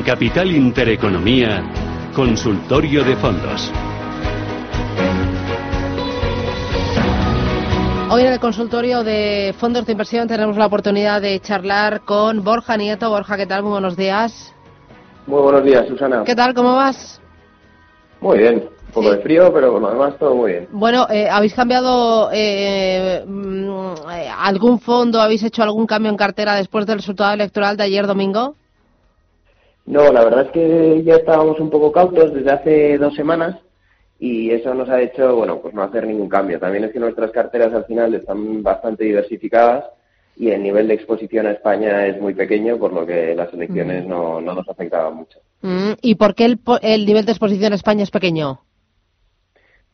En Capital Intereconomía, Consultorio de Fondos. Hoy en el consultorio de fondos de inversión tenemos la oportunidad de charlar con Borja Nieto. Borja, ¿qué tal? Muy buenos días. Muy buenos días, Susana. ¿Qué tal? ¿Cómo vas? Muy bien. Un poco de frío, pero bueno, además todo muy bien. Bueno, eh, ¿habéis cambiado eh, mm, eh, algún fondo? ¿Habéis hecho algún cambio en cartera después del resultado electoral de ayer domingo? No, la verdad es que ya estábamos un poco cautos desde hace dos semanas y eso nos ha hecho, bueno, pues no hacer ningún cambio. También es que nuestras carteras al final están bastante diversificadas y el nivel de exposición a España es muy pequeño, por lo que las elecciones no, no nos afectaban mucho. Mm, ¿Y por qué el, el nivel de exposición a España es pequeño?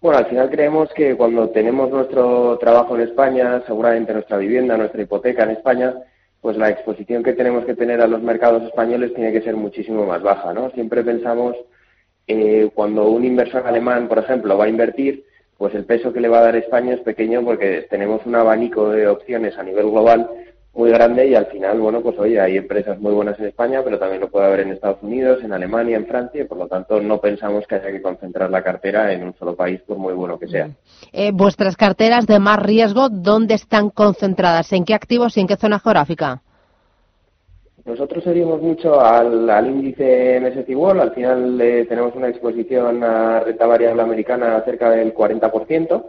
Bueno, al final creemos que cuando tenemos nuestro trabajo en España, seguramente nuestra vivienda, nuestra hipoteca en España, pues la exposición que tenemos que tener a los mercados españoles tiene que ser muchísimo más baja, ¿no? Siempre pensamos eh, cuando un inversor alemán, por ejemplo, va a invertir, pues el peso que le va a dar España es pequeño porque tenemos un abanico de opciones a nivel global muy grande y al final, bueno, pues oye, hay empresas muy buenas en España, pero también lo puede haber en Estados Unidos, en Alemania, en Francia, y por lo tanto no pensamos que haya que concentrar la cartera en un solo país, por muy bueno que sea. Eh, ¿Vuestras carteras de más riesgo dónde están concentradas? ¿En qué activos y en qué zona geográfica? Nosotros seguimos mucho al, índice MSCI World, al final eh, tenemos una exposición a renta variable americana cerca del 40%,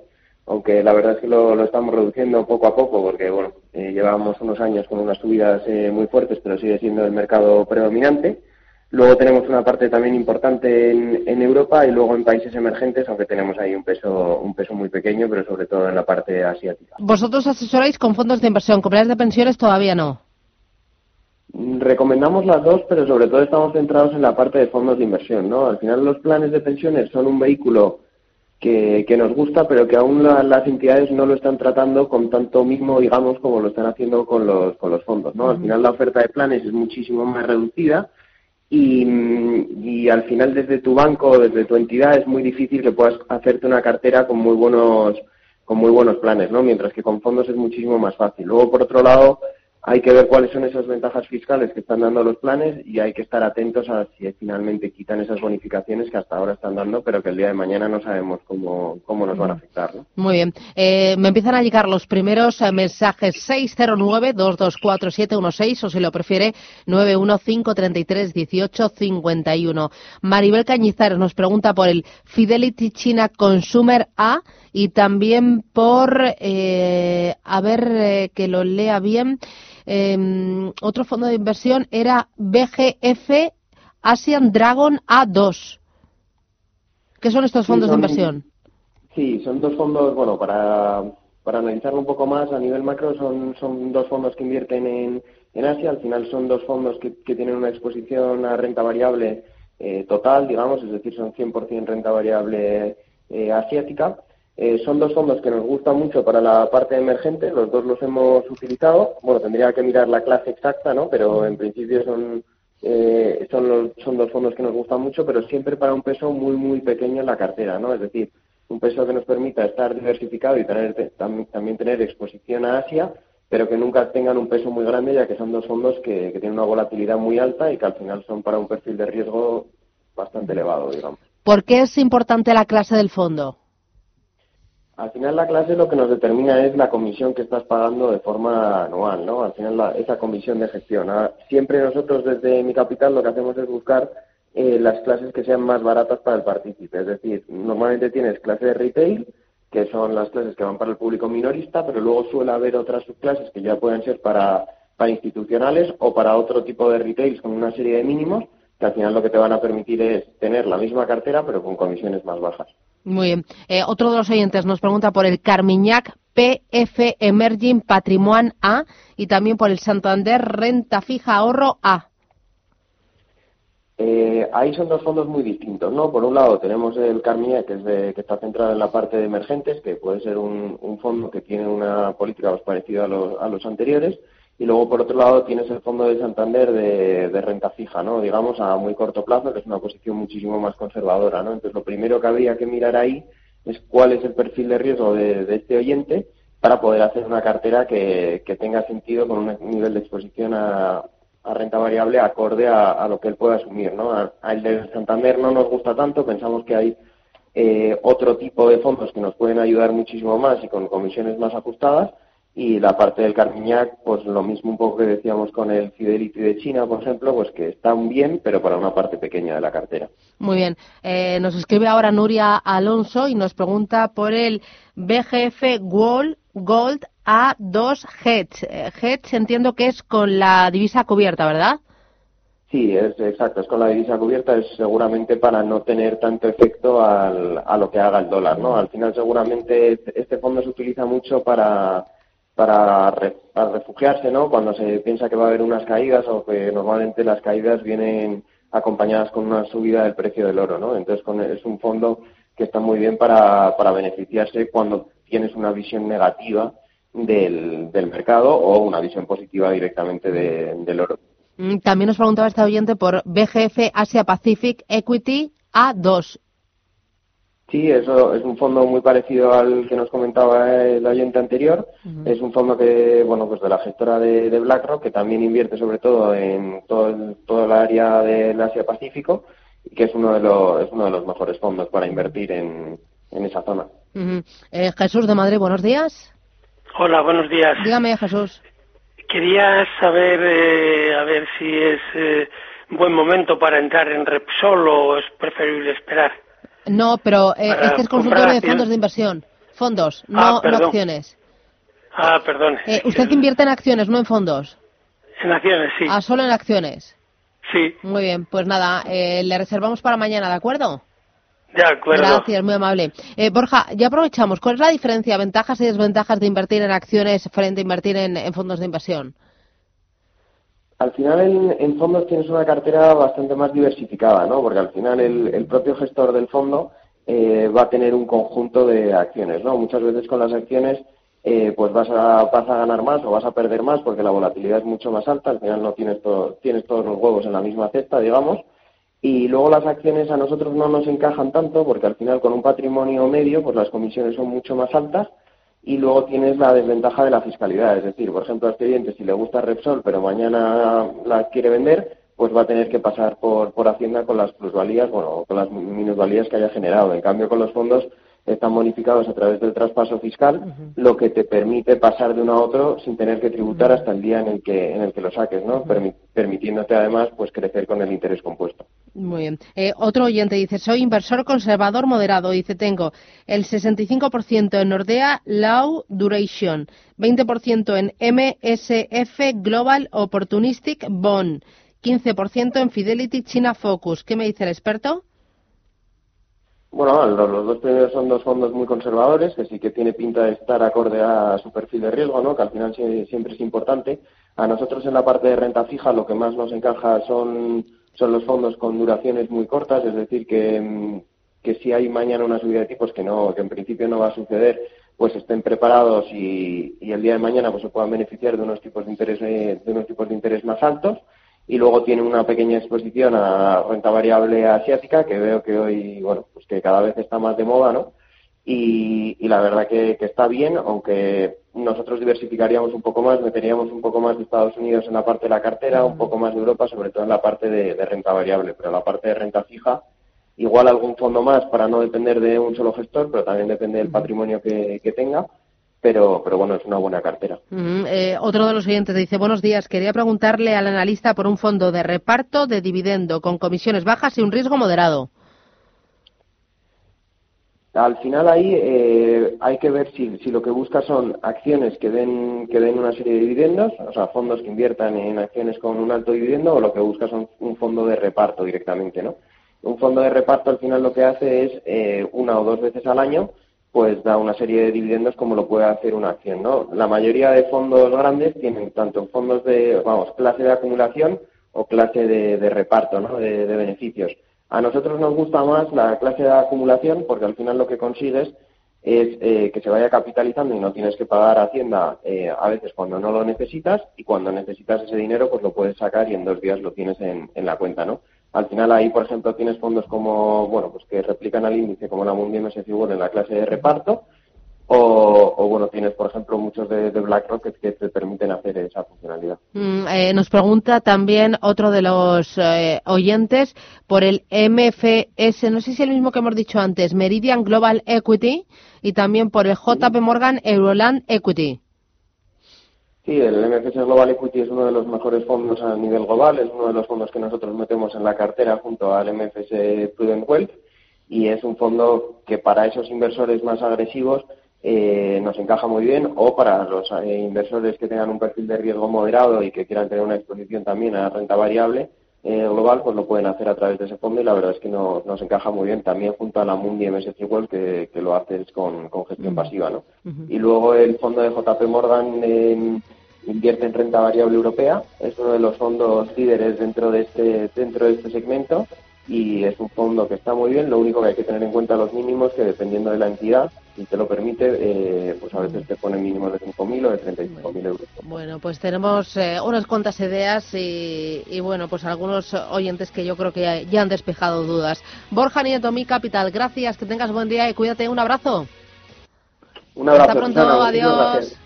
aunque la verdad es que lo, estamos reduciendo poco a poco porque bueno eh, llevamos unos años con unas subidas eh, muy fuertes pero sigue siendo el mercado predominante. Luego tenemos una parte también importante en, Europa y luego en países emergentes aunque tenemos ahí un peso un peso muy pequeño pero sobre todo en la parte asiática. Vosotros asesoráis con fondos de inversión comunidades de pensiones todavía no. Recomendamos las dos, pero sobre todo estamos centrados en la parte de fondos de inversión, ¿no? Al final los planes de pensiones son un vehículo que, nos gusta, pero que aún las entidades no lo están tratando con tanto mismo, digamos, como lo están haciendo con los, con los fondos, ¿no? Al final la oferta de planes es muchísimo más reducida y, y al final desde tu banco, desde tu entidad, es muy difícil que puedas hacerte una cartera con muy buenos con muy buenos planes, ¿no? Mientras que con fondos es muchísimo más fácil. Luego, por otro lado, hay que ver cuáles son esas ventajas fiscales que están dando los planes y hay que estar atentos a si finalmente quitan esas bonificaciones que hasta ahora están dando, pero que el día de mañana no sabemos cómo, cómo nos van a afectar. Muy bien. Eh, me empiezan a llegar los primeros eh, mensajes 609-224716 o si lo prefiere 915331851. Maribel Cañizares nos pregunta por el Fidelity China Consumer A y también por, eh, a ver que lo lea bien, Em, otro fondo de inversión era BGF Asian Dragon A2. ¿Qué son estos fondos de inversión? Sí, son dos fondos, bueno, para, para analizarlo un poco más a nivel macro, son, son dos fondos que invierten en, en Asia. Al final son dos fondos que, que tienen una exposición a renta variable eh, total, digamos, es decir, son 100% renta variable eh, asiática. Eh, son dos fondos que nos gustan mucho para la parte emergente, los dos los hemos utilizado. Bueno, tendría que mirar la clase exacta, ¿no? Pero en principio son, eh, son, son dos fondos que nos gustan mucho, pero siempre para un peso muy, muy pequeño en la cartera, ¿no? Es decir, un peso que nos permita estar diversificado y tener, también tener exposición a Asia, pero que nunca tengan un peso muy grande, ya que son dos fondos que, que tienen una volatilidad muy alta y que al final son para un perfil de riesgo bastante elevado, digamos. ¿Por qué es importante la clase del fondo? Al final la clase lo que nos determina es la comisión que estás pagando de forma anual, ¿no? Al final esa comisión de gestión. Siempre nosotros desde mi capital lo que hacemos es buscar eh, las clases que sean más baratas para el partícipe. Es decir, normalmente tienes clase de retail, que son las clases que van para el público minorista, pero luego suele haber otras subclases que ya pueden ser para, para institucionales o para otro tipo de retails con una serie de mínimos, que al final lo que te van a permitir es tener la misma cartera pero con comisiones más bajas. Muy bien. Eh, otro de los oyentes nos pregunta por el Carmiñac PF Emerging Patrimoine A y también por el Santander Renta Fija Ahorro A. Eh, ahí son dos fondos muy distintos, ¿no? Por un lado tenemos el Carmiñac, que, es que está centrado en la parte de emergentes, que puede ser un, un fondo que tiene una política más parecida a los, a los anteriores, y luego, por otro lado, tienes el fondo de Santander de, renta fija, ¿no? Digamos, a muy corto plazo, que es una posición muchísimo más conservadora, ¿no? Entonces, lo primero que habría que mirar ahí es cuál es el perfil de riesgo de, este oyente para poder hacer una cartera que, tenga sentido con un nivel de exposición a, a renta variable acorde a, lo que él pueda asumir. ¿no? Al de Santander no nos gusta tanto, pensamos que hay eh, otro tipo de fondos que nos pueden ayudar muchísimo más y con comisiones más ajustadas. Y la parte del Carmiñac, pues lo mismo un poco que decíamos con el Fidelity de China, por ejemplo, pues que están bien, pero para una parte pequeña de la cartera. Muy bien. Eh, nos escribe ahora Nuria Alonso y nos pregunta por el BGF Gold, Gold A2 Hedge. Eh, hedge entiendo que es con la divisa cubierta, ¿verdad? Sí, es exacto, es con la divisa cubierta, es seguramente para no tener tanto efecto al, a lo que haga el dólar, ¿no? Al final seguramente este fondo se utiliza mucho para, para, refugiarse, ¿no? Cuando se piensa que va a haber unas caídas o que normalmente las caídas vienen acompañadas con una subida del precio del oro, ¿no? Entonces es un fondo que está muy bien para, para beneficiarse cuando tienes una visión negativa del, del mercado o una visión positiva directamente del oro. Mm, también nos preguntaba este oyente por BGF Asia Pacific Equity A2. Sí, eso es un fondo muy parecido al que nos comentaba el oyente anterior. Es un fondo que, bueno, pues de la gestora de, BlackRock, que también invierte sobre todo en todo el, toda el área del Asia Pacífico y que es uno de los, es uno de los mejores fondos para invertir en, en esa zona. Eh, Jesús de Madrid, buenos días. Hola, buenos días. Dígame, Jesús. Quería saber, eh, a ver si es eh, buen momento para entrar en Repsol o es preferible esperar. No, pero eh, este es consultorio de fondos de inversión. Fondos, no, ah, acciones. Ah, perdón. usted invierte en acciones, no en fondos. En acciones, sí. Ah, solo en acciones. Sí. Muy bien, pues nada, le reservamos para mañana, ¿de acuerdo? De acuerdo. Gracias, muy amable. Borja, ya aprovechamos. ¿Cuál es la diferencia, ventajas y desventajas de invertir en acciones frente a invertir en, fondos de inversión? Al final en, fondos tienes una cartera bastante más diversificada, ¿no? Porque al final el, propio gestor del fondo eh, va a tener un conjunto de acciones, ¿no? Muchas veces con las acciones eh, pues vas a, vas a ganar más o vas a perder más porque la volatilidad es mucho más alta. Al final no tienes, tienes todos los huevos en la misma cesta, digamos. Y luego las acciones a nosotros no nos encajan tanto porque al final con un patrimonio medio pues las comisiones son mucho más altas y luego tienes la desventaja de la fiscalidad. Es decir, por ejemplo, a este cliente si le gusta Repsol pero mañana la quiere vender, pues va a tener que pasar por, por Hacienda con las plusvalías, bueno, con las minusvalías que haya generado. En cambio, con los fondos están bonificados a través del traspaso fiscal, lo que te permite pasar de uno a otro sin tener que tributar hasta el día en el que en el que lo saques, ¿no? permitiéndote además pues crecer con el interés compuesto. Muy bien. Eh, otro oyente dice, soy inversor conservador moderado. Dice, tengo el 65% en Nordea Low Duration, 20% en MSF Global Opportunistic Bond, 15% en Fidelity China Focus. ¿Qué me dice el experto? Bueno, los, dos primeros son dos fondos muy conservadores, que sí que tiene pinta de estar acorde a su perfil de riesgo, ¿no? que al final siempre es importante. A nosotros en la parte de renta fija lo que más nos encaja son, son los fondos con duraciones muy cortas, es decir, que, que si hay mañana una subida de tipos, que, no, que en principio no va a suceder, pues estén preparados y, y el día de mañana pues se puedan beneficiar de unos tipos de interés, de unos tipos de interés más altos y luego tiene una pequeña exposición a renta variable asiática que veo que hoy, bueno, pues que cada vez está más de moda, ¿no? Y, la verdad que, está bien, aunque nosotros diversificaríamos un poco más, meteríamos un poco más de Estados Unidos en la parte de la cartera, un poco más de Europa, sobre todo en la parte de, renta variable, pero la parte de renta fija, igual algún fondo más para no depender de un solo gestor, pero también depende del patrimonio que tenga pero, pero bueno, es una buena cartera. Eh, otro de los oyentes dice, buenos días, quería preguntarle al analista por un fondo de reparto de dividendo con comisiones bajas y un riesgo moderado. Al final ahí eh, hay que ver si, si, lo que busca son acciones que den, que den una serie de dividendos, o sea, fondos que inviertan en acciones con un alto dividendo, o lo que busca son un fondo de reparto directamente, ¿no? Un fondo de reparto al final lo que hace es eh, una o dos veces al año pues da una serie de dividendos como lo puede hacer una acción, ¿no? La mayoría de fondos grandes tienen tanto fondos de, vamos, clase de acumulación o clase de, reparto, ¿no? De, beneficios. A nosotros nos gusta más la clase de acumulación porque al final lo que consigues es eh, que se vaya capitalizando y no tienes que pagar Hacienda eh, a veces cuando no lo necesitas y cuando necesitas ese dinero pues lo puedes sacar y en dos días lo tienes en, la cuenta, ¿no? Al final ahí, por ejemplo, tienes fondos como, bueno, pues que replican al índice como la Mundial MSCI World en la clase de reparto o, bueno, tienes, por ejemplo, muchos de, BlackRock que, te permiten hacer esa funcionalidad. Mm, eh, nos pregunta también otro de los eh, oyentes por el MFS, no sé si es el mismo que hemos dicho antes, Meridian Global Equity, y también por el JP Morgan Euroland Equity. Sí, el MFS Global Equity es uno de los mejores fondos a nivel global, es uno de los fondos que nosotros metemos en la cartera junto al MFS Prudent Wealth y es un fondo que para esos inversores más agresivos eh, nos encaja muy bien o para los eh, inversores que tengan un perfil de riesgo moderado y que quieran tener una exposición también a la renta variable eh, global, pues lo pueden hacer a través de ese fondo y la verdad es que nos encaja muy bien también junto a la Mundi MSC World que, lo haces con, gestión pasiva. ¿no? Y luego el fondo de JP Morgan invierte en renta variable europea, es uno de los fondos líderes dentro de este, dentro de este segmento y es un fondo que está muy bien, lo único que hay que tener en cuenta los mínimos que dependiendo de la entidad si te lo permite, eh, pues a veces te pone mínimos de 5.000 o de 35.000 euros. Bueno, pues tenemos eh, unas cuantas ideas y, bueno, pues algunos oyentes que yo creo que ya, han despejado dudas. Borja Nieto, Mi Capital, gracias, que tengas buen día y cuídate, un abrazo. Un abrazo. Hasta pronto, adiós.